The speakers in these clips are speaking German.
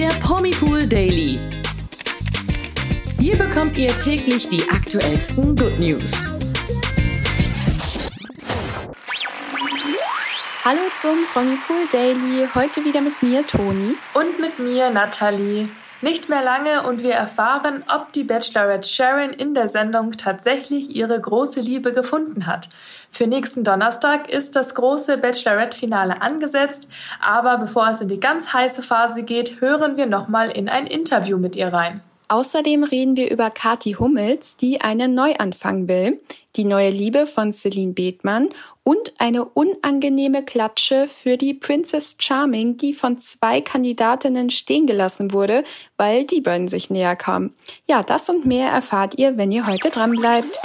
der Promipool Daily. Hier bekommt ihr täglich die aktuellsten Good News. Hallo zum Promipool Daily. Heute wieder mit mir, Toni. Und mit mir, Nathalie. Nicht mehr lange und wir erfahren, ob die Bachelorette Sharon in der Sendung tatsächlich ihre große Liebe gefunden hat. Für nächsten Donnerstag ist das große Bachelorette-Finale angesetzt, aber bevor es in die ganz heiße Phase geht, hören wir nochmal in ein Interview mit ihr rein. Außerdem reden wir über Kathi Hummels, die einen Neuanfang will, die neue Liebe von Celine Bethmann und eine unangenehme Klatsche für die Princess Charming, die von zwei Kandidatinnen stehen gelassen wurde, weil die beiden sich näher kamen. Ja, das und mehr erfahrt ihr, wenn ihr heute dran bleibt.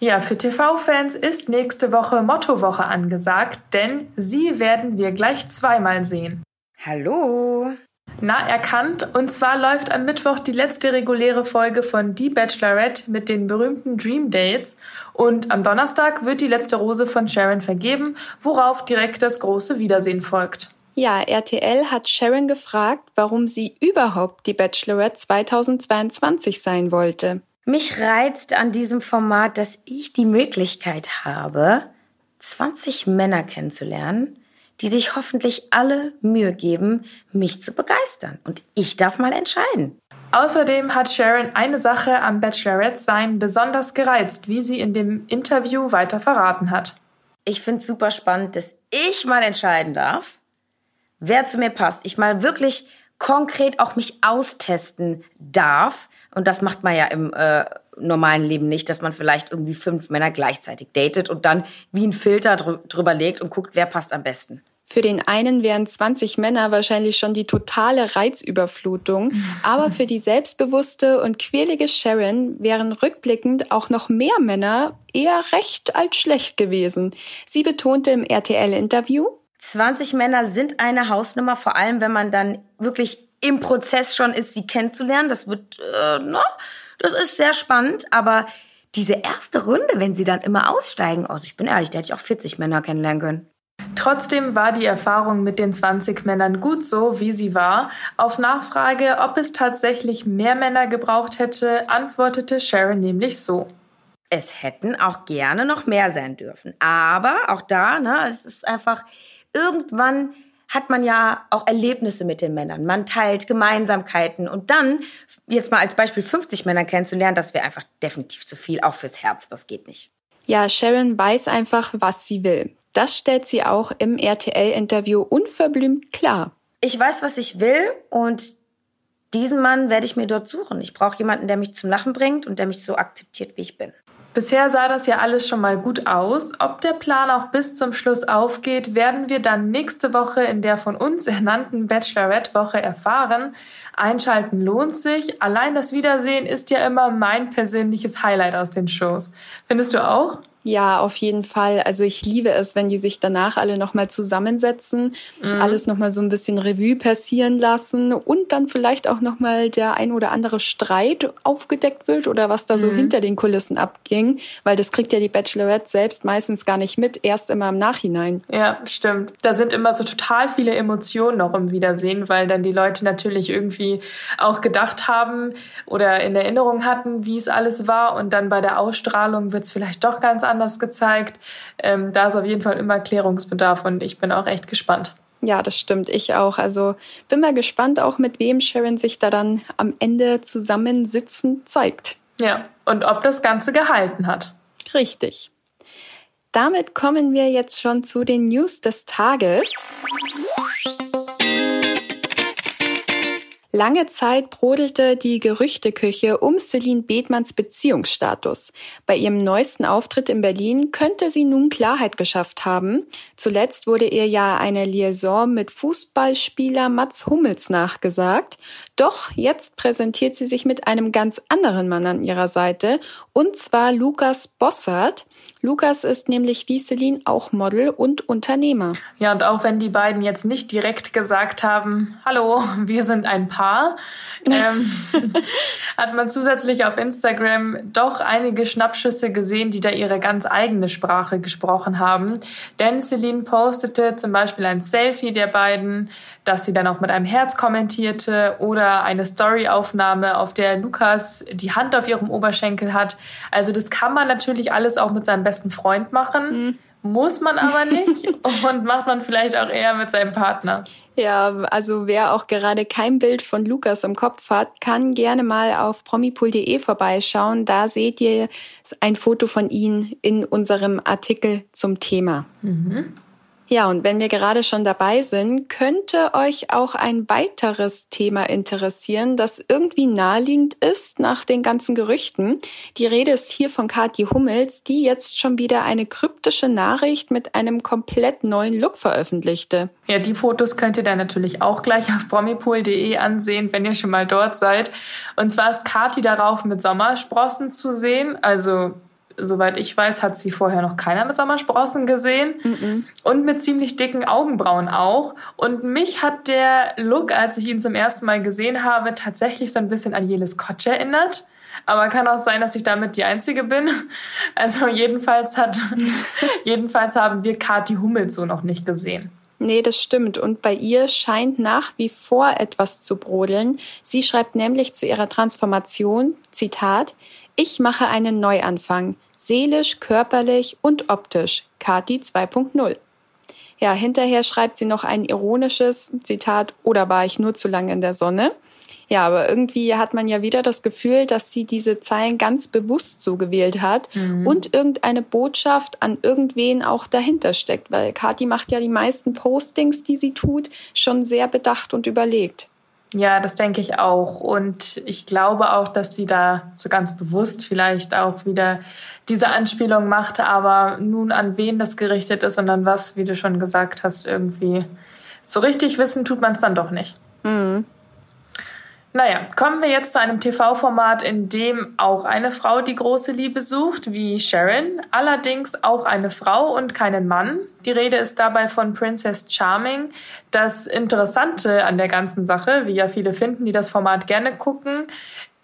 Ja, für TV-Fans ist nächste Woche Mottowoche angesagt, denn sie werden wir gleich zweimal sehen. Hallo! Na, erkannt. Und zwar läuft am Mittwoch die letzte reguläre Folge von Die Bachelorette mit den berühmten Dream Dates. Und am Donnerstag wird die letzte Rose von Sharon vergeben, worauf direkt das große Wiedersehen folgt. Ja, RTL hat Sharon gefragt, warum sie überhaupt die Bachelorette 2022 sein wollte. Mich reizt an diesem Format, dass ich die Möglichkeit habe, 20 Männer kennenzulernen, die sich hoffentlich alle Mühe geben, mich zu begeistern. Und ich darf mal entscheiden. Außerdem hat Sharon eine Sache am Bachelorette sein besonders gereizt, wie sie in dem Interview weiter verraten hat. Ich finde es super spannend, dass ich mal entscheiden darf, wer zu mir passt. Ich mal wirklich konkret auch mich austesten darf. Und das macht man ja im äh, normalen Leben nicht, dass man vielleicht irgendwie fünf Männer gleichzeitig datet und dann wie ein Filter drü drüber legt und guckt, wer passt am besten. Für den einen wären 20 Männer wahrscheinlich schon die totale Reizüberflutung, aber für die selbstbewusste und quirlige Sharon wären rückblickend auch noch mehr Männer eher recht als schlecht gewesen. Sie betonte im RTL-Interview, 20 Männer sind eine Hausnummer, vor allem wenn man dann wirklich im Prozess schon ist, sie kennenzulernen. Das wird, äh, na, das ist sehr spannend, aber diese erste Runde, wenn sie dann immer aussteigen, also ich bin ehrlich, da hätte ich auch 40 Männer kennenlernen können. Trotzdem war die Erfahrung mit den 20 Männern gut so, wie sie war. Auf Nachfrage, ob es tatsächlich mehr Männer gebraucht hätte, antwortete Sharon nämlich so. Es hätten auch gerne noch mehr sein dürfen. Aber auch da, ne, es ist einfach, irgendwann hat man ja auch Erlebnisse mit den Männern. Man teilt Gemeinsamkeiten und dann, jetzt mal als Beispiel 50 Männer kennenzulernen, das wäre einfach definitiv zu viel, auch fürs Herz, das geht nicht. Ja, Sharon weiß einfach, was sie will. Das stellt sie auch im RTL-Interview unverblümt klar. Ich weiß, was ich will und diesen Mann werde ich mir dort suchen. Ich brauche jemanden, der mich zum Lachen bringt und der mich so akzeptiert, wie ich bin. Bisher sah das ja alles schon mal gut aus. Ob der Plan auch bis zum Schluss aufgeht, werden wir dann nächste Woche in der von uns ernannten Bachelorette-Woche erfahren. Einschalten lohnt sich. Allein das Wiedersehen ist ja immer mein persönliches Highlight aus den Shows. Findest du auch? Ja, auf jeden Fall. Also ich liebe es, wenn die sich danach alle nochmal zusammensetzen, mhm. alles nochmal so ein bisschen Revue passieren lassen und dann vielleicht auch nochmal der ein oder andere Streit aufgedeckt wird oder was da so mhm. hinter den Kulissen abging, weil das kriegt ja die Bachelorette selbst meistens gar nicht mit, erst immer im Nachhinein. Ja, stimmt. Da sind immer so total viele Emotionen noch im Wiedersehen, weil dann die Leute natürlich irgendwie auch gedacht haben oder in Erinnerung hatten, wie es alles war und dann bei der Ausstrahlung wird es vielleicht doch ganz anders anders gezeigt. Ähm, da ist auf jeden Fall immer Klärungsbedarf und ich bin auch echt gespannt. Ja, das stimmt. Ich auch. Also bin mal gespannt, auch mit wem Sharon sich da dann am Ende zusammensitzend zeigt. Ja, und ob das Ganze gehalten hat. Richtig. Damit kommen wir jetzt schon zu den News des Tages. Lange Zeit brodelte die Gerüchteküche um Celine Bethmanns Beziehungsstatus. Bei ihrem neuesten Auftritt in Berlin könnte sie nun Klarheit geschafft haben. Zuletzt wurde ihr ja eine Liaison mit Fußballspieler Mats Hummels nachgesagt. Doch jetzt präsentiert sie sich mit einem ganz anderen Mann an ihrer Seite, und zwar Lukas Bossert. Lukas ist nämlich wie Celine auch Model und Unternehmer. Ja, und auch wenn die beiden jetzt nicht direkt gesagt haben, hallo, wir sind ein Paar, ähm, hat man zusätzlich auf Instagram doch einige Schnappschüsse gesehen, die da ihre ganz eigene Sprache gesprochen haben. Denn Celine postete zum Beispiel ein Selfie der beiden, das sie dann auch mit einem Herz kommentierte oder eine Storyaufnahme, auf der Lukas die Hand auf ihrem Oberschenkel hat. Also das kann man natürlich alles auch mit seinem besten besten Freund machen. Mhm. Muss man aber nicht und macht man vielleicht auch eher mit seinem Partner. Ja, also wer auch gerade kein Bild von Lukas im Kopf hat, kann gerne mal auf promipool.de vorbeischauen. Da seht ihr ein Foto von ihm in unserem Artikel zum Thema. Mhm. Ja, und wenn wir gerade schon dabei sind, könnte euch auch ein weiteres Thema interessieren, das irgendwie naheliegend ist nach den ganzen Gerüchten. Die Rede ist hier von Kathi Hummels, die jetzt schon wieder eine kryptische Nachricht mit einem komplett neuen Look veröffentlichte. Ja, die Fotos könnt ihr dann natürlich auch gleich auf promipool.de ansehen, wenn ihr schon mal dort seid. Und zwar ist Kathi darauf mit Sommersprossen zu sehen, also soweit ich weiß, hat sie vorher noch keiner mit Sommersprossen gesehen. Mm -mm. Und mit ziemlich dicken Augenbrauen auch. Und mich hat der Look, als ich ihn zum ersten Mal gesehen habe, tatsächlich so ein bisschen an Jelis Kotsch erinnert. Aber kann auch sein, dass ich damit die Einzige bin. Also jedenfalls hat, jedenfalls haben wir Kati Hummels so noch nicht gesehen. Nee, das stimmt. Und bei ihr scheint nach wie vor etwas zu brodeln. Sie schreibt nämlich zu ihrer Transformation, Zitat, ich mache einen Neuanfang seelisch, körperlich und optisch. Kati 2.0. Ja, hinterher schreibt sie noch ein ironisches Zitat, oder war ich nur zu lange in der Sonne? Ja, aber irgendwie hat man ja wieder das Gefühl, dass sie diese Zeilen ganz bewusst so gewählt hat mhm. und irgendeine Botschaft an irgendwen auch dahinter steckt, weil Kati macht ja die meisten Postings, die sie tut, schon sehr bedacht und überlegt. Ja, das denke ich auch. Und ich glaube auch, dass sie da so ganz bewusst vielleicht auch wieder diese Anspielung macht, aber nun an wen das gerichtet ist und an was, wie du schon gesagt hast, irgendwie so richtig wissen tut man es dann doch nicht. Mhm. Naja, kommen wir jetzt zu einem TV-Format, in dem auch eine Frau die große Liebe sucht, wie Sharon, allerdings auch eine Frau und keinen Mann. Die Rede ist dabei von Princess Charming. Das Interessante an der ganzen Sache, wie ja viele finden, die das Format gerne gucken,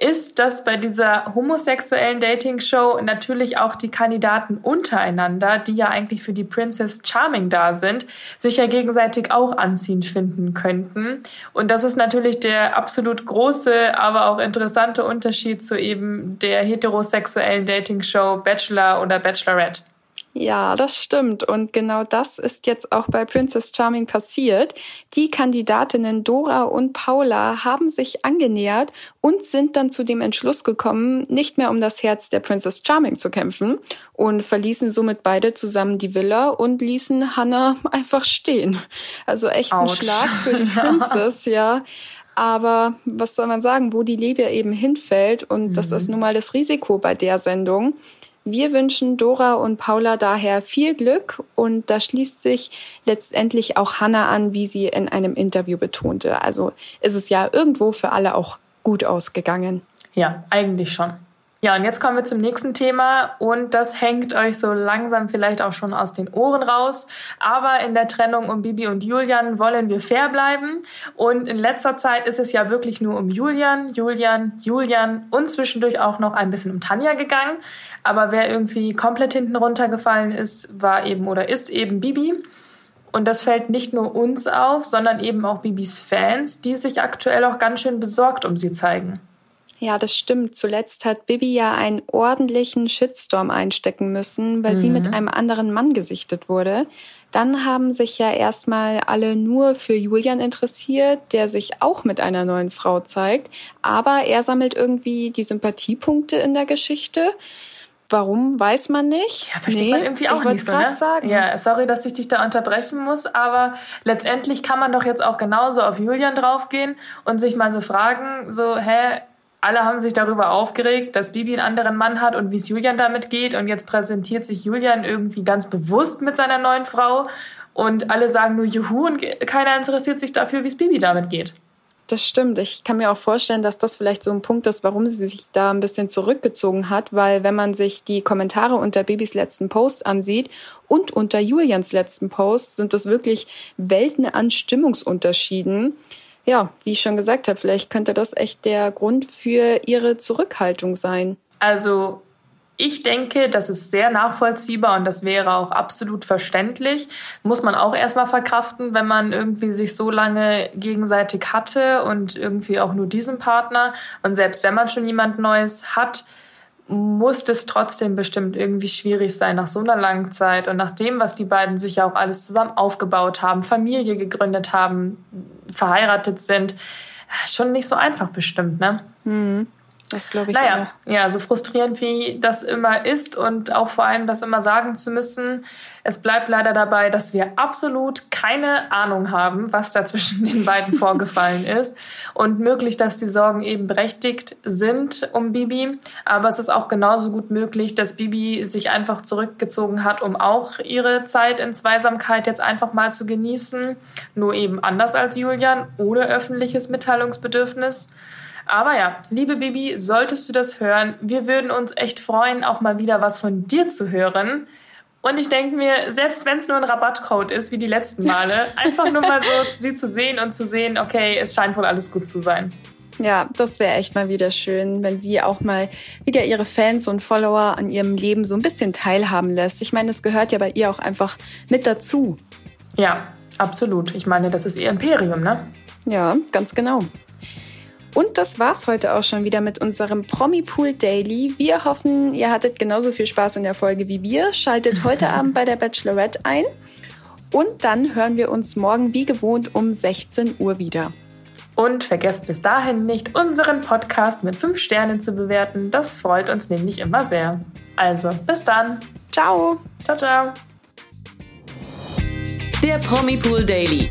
ist, dass bei dieser homosexuellen Dating-Show natürlich auch die Kandidaten untereinander, die ja eigentlich für die Princess Charming da sind, sich ja gegenseitig auch anziehend finden könnten. Und das ist natürlich der absolut große, aber auch interessante Unterschied zu eben der heterosexuellen Dating-Show Bachelor oder Bachelorette. Ja, das stimmt. Und genau das ist jetzt auch bei Princess Charming passiert. Die Kandidatinnen Dora und Paula haben sich angenähert und sind dann zu dem Entschluss gekommen, nicht mehr um das Herz der Princess Charming zu kämpfen und verließen somit beide zusammen die Villa und ließen Hannah einfach stehen. Also echt ein Schlag für die Princess, ja. Aber was soll man sagen, wo die Liebe eben hinfällt und mhm. das ist nun mal das Risiko bei der Sendung. Wir wünschen Dora und Paula daher viel Glück und da schließt sich letztendlich auch Hannah an, wie sie in einem Interview betonte. Also ist es ja irgendwo für alle auch gut ausgegangen. Ja, eigentlich schon. Ja, und jetzt kommen wir zum nächsten Thema und das hängt euch so langsam vielleicht auch schon aus den Ohren raus. Aber in der Trennung um Bibi und Julian wollen wir fair bleiben. Und in letzter Zeit ist es ja wirklich nur um Julian, Julian, Julian und zwischendurch auch noch ein bisschen um Tanja gegangen. Aber wer irgendwie komplett hinten runtergefallen ist, war eben oder ist eben Bibi. Und das fällt nicht nur uns auf, sondern eben auch Bibis Fans, die sich aktuell auch ganz schön besorgt um sie zeigen. Ja, das stimmt. Zuletzt hat Bibi ja einen ordentlichen Shitstorm einstecken müssen, weil mhm. sie mit mhm. einem anderen Mann gesichtet wurde. Dann haben sich ja erstmal alle nur für Julian interessiert, der sich auch mit einer neuen Frau zeigt. Aber er sammelt irgendwie die Sympathiepunkte in der Geschichte. Warum, weiß man nicht. Ja, versteht nee, man irgendwie auch nicht so, ne? Sagen. Ja, sorry, dass ich dich da unterbrechen muss, aber letztendlich kann man doch jetzt auch genauso auf Julian draufgehen und sich mal so fragen, so, hä, alle haben sich darüber aufgeregt, dass Bibi einen anderen Mann hat und wie es Julian damit geht. Und jetzt präsentiert sich Julian irgendwie ganz bewusst mit seiner neuen Frau. Und alle sagen nur Juhu und keiner interessiert sich dafür, wie es Bibi damit geht. Das stimmt. Ich kann mir auch vorstellen, dass das vielleicht so ein Punkt ist, warum sie sich da ein bisschen zurückgezogen hat, weil wenn man sich die Kommentare unter Babys letzten Post ansieht und unter Julians letzten Post, sind das wirklich Welten an Stimmungsunterschieden. Ja, wie ich schon gesagt habe, vielleicht könnte das echt der Grund für ihre Zurückhaltung sein. Also ich denke, das ist sehr nachvollziehbar und das wäre auch absolut verständlich. Muss man auch erstmal verkraften, wenn man irgendwie sich so lange gegenseitig hatte und irgendwie auch nur diesen Partner. Und selbst wenn man schon jemand Neues hat, muss es trotzdem bestimmt irgendwie schwierig sein nach so einer langen Zeit und nach dem, was die beiden sich ja auch alles zusammen aufgebaut haben, Familie gegründet haben, verheiratet sind. Schon nicht so einfach bestimmt, ne? Mhm. Das glaube ich naja, auch. Ja, so frustrierend wie das immer ist und auch vor allem das immer sagen zu müssen. Es bleibt leider dabei, dass wir absolut keine Ahnung haben, was da zwischen den beiden vorgefallen ist. Und möglich, dass die Sorgen eben berechtigt sind um Bibi. Aber es ist auch genauso gut möglich, dass Bibi sich einfach zurückgezogen hat, um auch ihre Zeit in Zweisamkeit jetzt einfach mal zu genießen. Nur eben anders als Julian, ohne öffentliches Mitteilungsbedürfnis. Aber ja, liebe Bibi, solltest du das hören, wir würden uns echt freuen, auch mal wieder was von dir zu hören. Und ich denke mir, selbst wenn es nur ein Rabattcode ist, wie die letzten Male, einfach nur mal so sie zu sehen und zu sehen, okay, es scheint wohl alles gut zu sein. Ja, das wäre echt mal wieder schön, wenn sie auch mal wieder ihre Fans und Follower an ihrem Leben so ein bisschen teilhaben lässt. Ich meine, das gehört ja bei ihr auch einfach mit dazu. Ja, absolut. Ich meine, das ist ihr Imperium, ne? Ja, ganz genau. Und das war's heute auch schon wieder mit unserem Promi Pool Daily. Wir hoffen, ihr hattet genauso viel Spaß in der Folge wie wir. Schaltet heute Abend bei der Bachelorette ein. Und dann hören wir uns morgen wie gewohnt um 16 Uhr wieder. Und vergesst bis dahin nicht, unseren Podcast mit 5 Sternen zu bewerten. Das freut uns nämlich immer sehr. Also, bis dann. Ciao. Ciao, ciao. Der Promi Pool Daily